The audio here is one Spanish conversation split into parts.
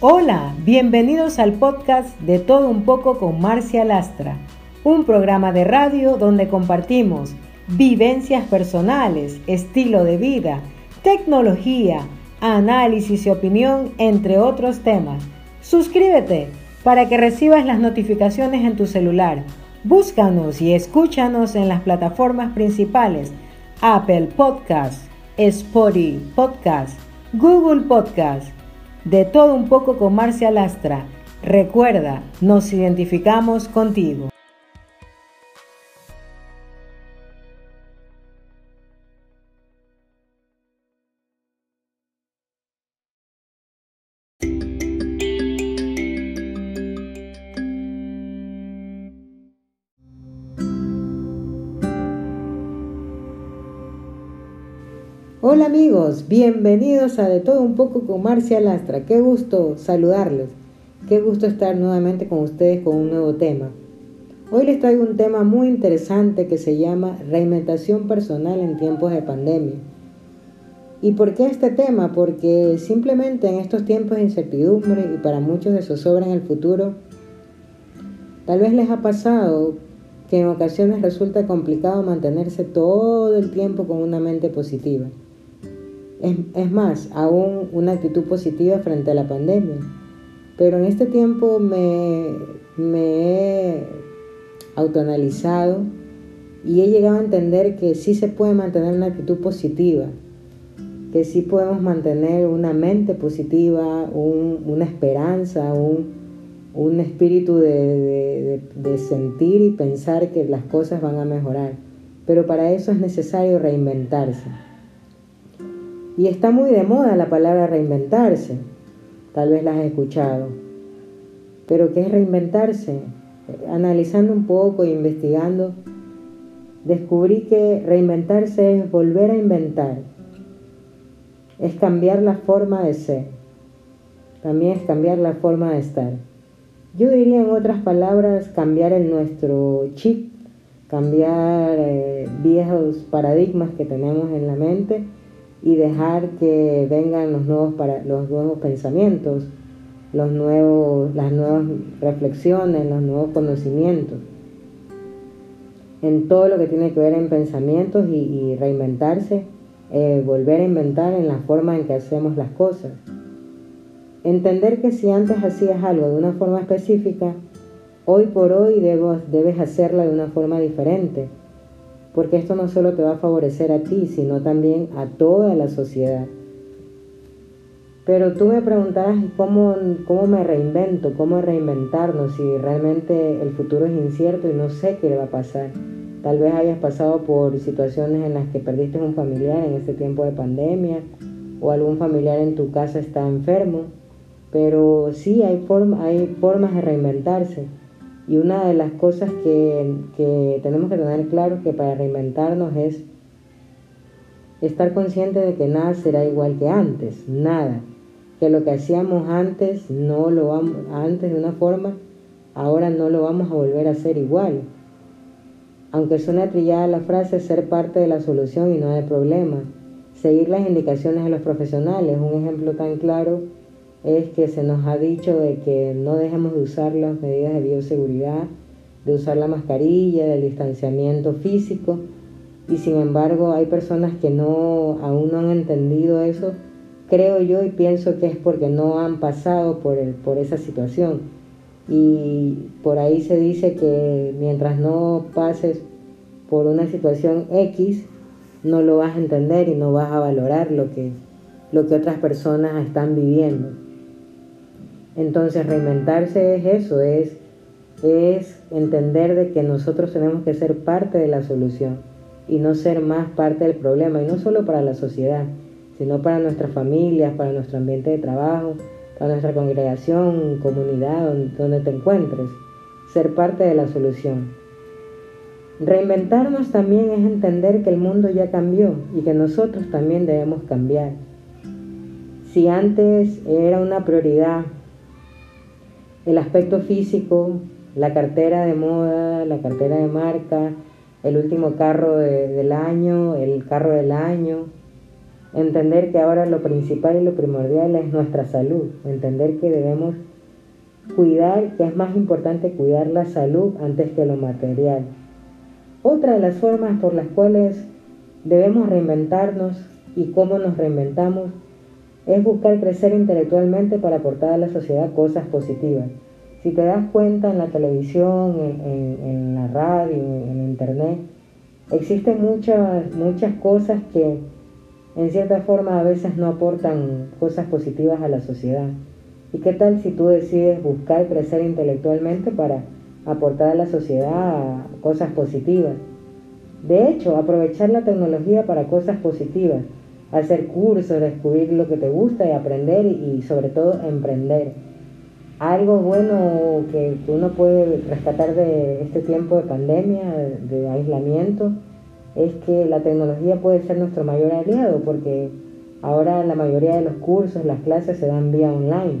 Hola, bienvenidos al podcast de Todo un poco con Marcia Lastra, un programa de radio donde compartimos vivencias personales, estilo de vida, tecnología, análisis y opinión, entre otros temas. Suscríbete para que recibas las notificaciones en tu celular. Búscanos y escúchanos en las plataformas principales Apple Podcast, Spotify Podcast, Google Podcast de todo un poco con Marcia Lastra. Recuerda, nos identificamos contigo. Hola amigos, bienvenidos a De Todo Un poco con Marcia Lastra. Qué gusto saludarles. Qué gusto estar nuevamente con ustedes con un nuevo tema. Hoy les traigo un tema muy interesante que se llama reinventación personal en tiempos de pandemia. ¿Y por qué este tema? Porque simplemente en estos tiempos de incertidumbre y para muchos de zozobra en el futuro, tal vez les ha pasado que en ocasiones resulta complicado mantenerse todo el tiempo con una mente positiva. Es, más, aún una actitud positiva frente a la pandemia. Pero en este tiempo me, me he autoanalizado y he llegado a entender que sí se puede mantener una actitud positiva, que sí podemos mantener una mente positiva, una esperanza, un, un espíritu de, de, sentir y pensar que las cosas van a mejorar. Pero para eso es necesario reinventarse. Y está muy de moda la palabra reinventarse. Tal vez la has escuchado. Pero ¿qué es reinventarse? Analizando un poco e investigando, descubrí que reinventarse es volver a inventar. Es cambiar la forma de ser. También es cambiar la forma de estar. Yo diría en otras palabras cambiar el nuestro chip, cambiar eh, viejos paradigmas que tenemos en la mente y dejar que vengan los nuevos, para, los nuevos pensamientos, los nuevos, las nuevas reflexiones, los nuevos conocimientos. En todo lo que tiene que ver en pensamientos y, reinventarse, eh, volver a inventar en la forma en que hacemos las cosas. Entender que si antes hacías algo de una forma específica, hoy por hoy debes hacerla de una forma diferente porque esto no solo te va a favorecer a ti, sino también a toda la sociedad. Pero tú me preguntarás cómo, cómo me reinvento, cómo reinventarnos si realmente el futuro es incierto y no sé qué le va a pasar. Tal vez hayas pasado por situaciones en las que perdiste un familiar en este tiempo de pandemia o algún familiar en tu casa está enfermo, pero sí hay, hay formas de reinventarse. Y una de las cosas que, tenemos que tener claro que para reinventarnos es estar consciente de que nada será igual que antes, nada. Que lo que hacíamos antes no lo vamos, antes de una forma, ahora no lo vamos a volver a hacer igual. Aunque suene trillada la frase, ser parte de la solución y no del problema. Seguir las indicaciones de los profesionales, un ejemplo tan claro es que se nos ha dicho de que no dejemos de usar las medidas de bioseguridad, de usar la mascarilla, del distanciamiento físico, y sin embargo hay personas que no aún no han entendido eso, creo yo y pienso que es porque no han pasado por, por esa situación. Y por ahí se dice que mientras no pases por una situación X, no lo vas a entender y no vas a valorar lo que, lo que otras personas están viviendo. Entonces reinventarse es eso, es, es entender de que nosotros tenemos que ser parte de la solución y no ser más parte del problema, y no solo para la sociedad, sino para nuestras familias, para nuestro ambiente de trabajo, para nuestra congregación, comunidad, donde te encuentres, ser parte de la solución. Reinventarnos también es entender que el mundo ya cambió y que nosotros también debemos cambiar. Si antes era una prioridad el aspecto físico, la cartera de moda, la cartera de marca, el último carro del año, el carro del año, Entender que ahora lo principal y lo primordial es nuestra salud. Entender que debemos cuidar, que es más importante cuidar la salud antes que lo material. Otra de las formas por las cuales debemos reinventarnos y cómo nos reinventamos es buscar crecer intelectualmente para aportar a la sociedad cosas positivas. Si te das cuenta en la televisión, en, la radio, en, internet, existen muchas, muchas cosas que en cierta forma a veces no aportan cosas positivas a la sociedad. ¿Y qué tal si tú decides buscar crecer intelectualmente para aportar a la sociedad cosas positivas? De hecho, aprovechar la tecnología para cosas positivas, hacer cursos, descubrir lo que te gusta y aprender y sobre todo emprender. Algo bueno que, uno puede rescatar de este tiempo de pandemia, de aislamiento, es que la tecnología puede ser nuestro mayor aliado porque ahora la mayoría de los cursos, las clases se dan vía online.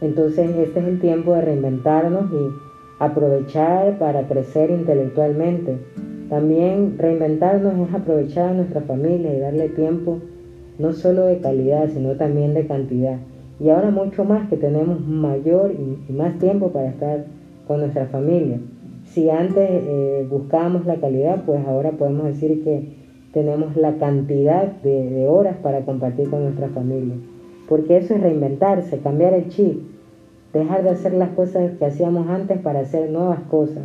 Entonces este es el tiempo de reinventarnos y aprovechar para crecer intelectualmente. También reinventarnos es aprovechar a nuestra familia y darle tiempo no solo de calidad, sino también de cantidad. Y ahora mucho más que tenemos mayor y más tiempo para estar con nuestra familia. Si antes eh, buscábamos la calidad, pues ahora podemos decir que tenemos la cantidad de, de horas para compartir con nuestra familia. Porque eso es reinventarse, cambiar el chip, dejar de hacer las cosas que hacíamos antes para hacer nuevas cosas.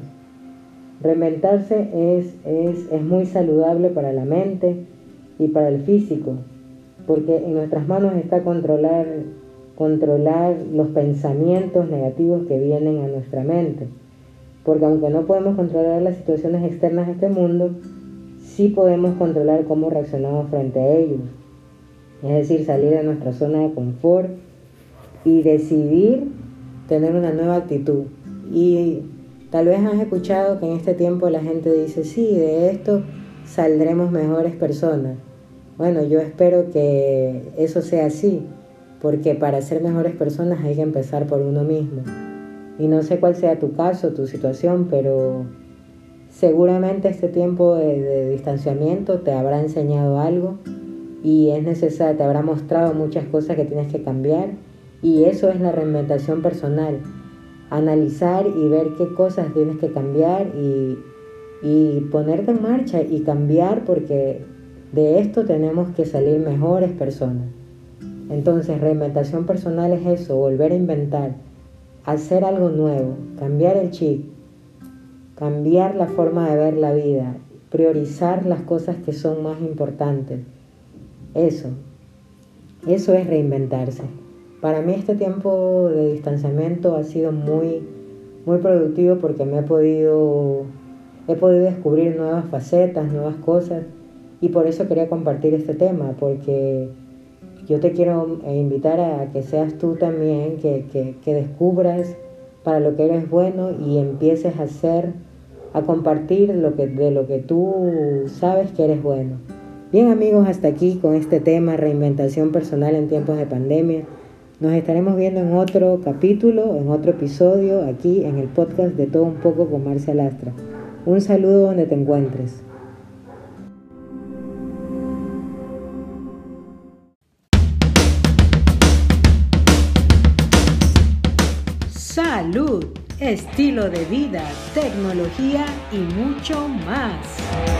Reinventarse es, es, es, muy saludable para la mente y para el físico, porque en nuestras manos está controlar, controlar los pensamientos negativos que vienen a nuestra mente. Porque aunque no podemos controlar las situaciones externas de este mundo, sí podemos controlar cómo reaccionamos frente a ellos. Es decir, salir de nuestra zona de confort y decidir tener una nueva actitud. Y tal vez has escuchado que en este tiempo la gente dice, sí, de esto saldremos mejores personas. Bueno, yo espero que eso sea así, porque para ser mejores personas hay que empezar por uno mismo. Y no sé cuál sea tu caso, tu situación, pero seguramente este tiempo de, de distanciamiento te habrá enseñado algo y es necesario, te habrá mostrado muchas cosas que tienes que cambiar y eso es la reinventación personal. Analizar y ver qué cosas tienes que cambiar y, y ponerte en marcha y cambiar porque de esto tenemos que salir mejores personas. Entonces, reinventación personal es eso, volver a inventar, hacer algo nuevo, cambiar el chip, cambiar la forma de ver la vida, priorizar las cosas que son más importantes. Eso, eso es reinventarse. Para mí este tiempo de distanciamiento ha sido muy, muy productivo porque me he podido, he podido descubrir nuevas facetas, nuevas cosas y por eso quería compartir este tema porque yo te quiero invitar a que seas tú también, que, descubras para lo que eres bueno y empieces a hacer, a compartir lo que, de lo que tú sabes que eres bueno. Bien amigos, hasta aquí con este tema, reinventación personal en tiempos de pandemia. Nos estaremos viendo en otro capítulo, en otro episodio, aquí en el podcast de Todo un poco con Marcia Lastra. Un saludo donde te encuentres. Salud, estilo de vida, tecnología y mucho más.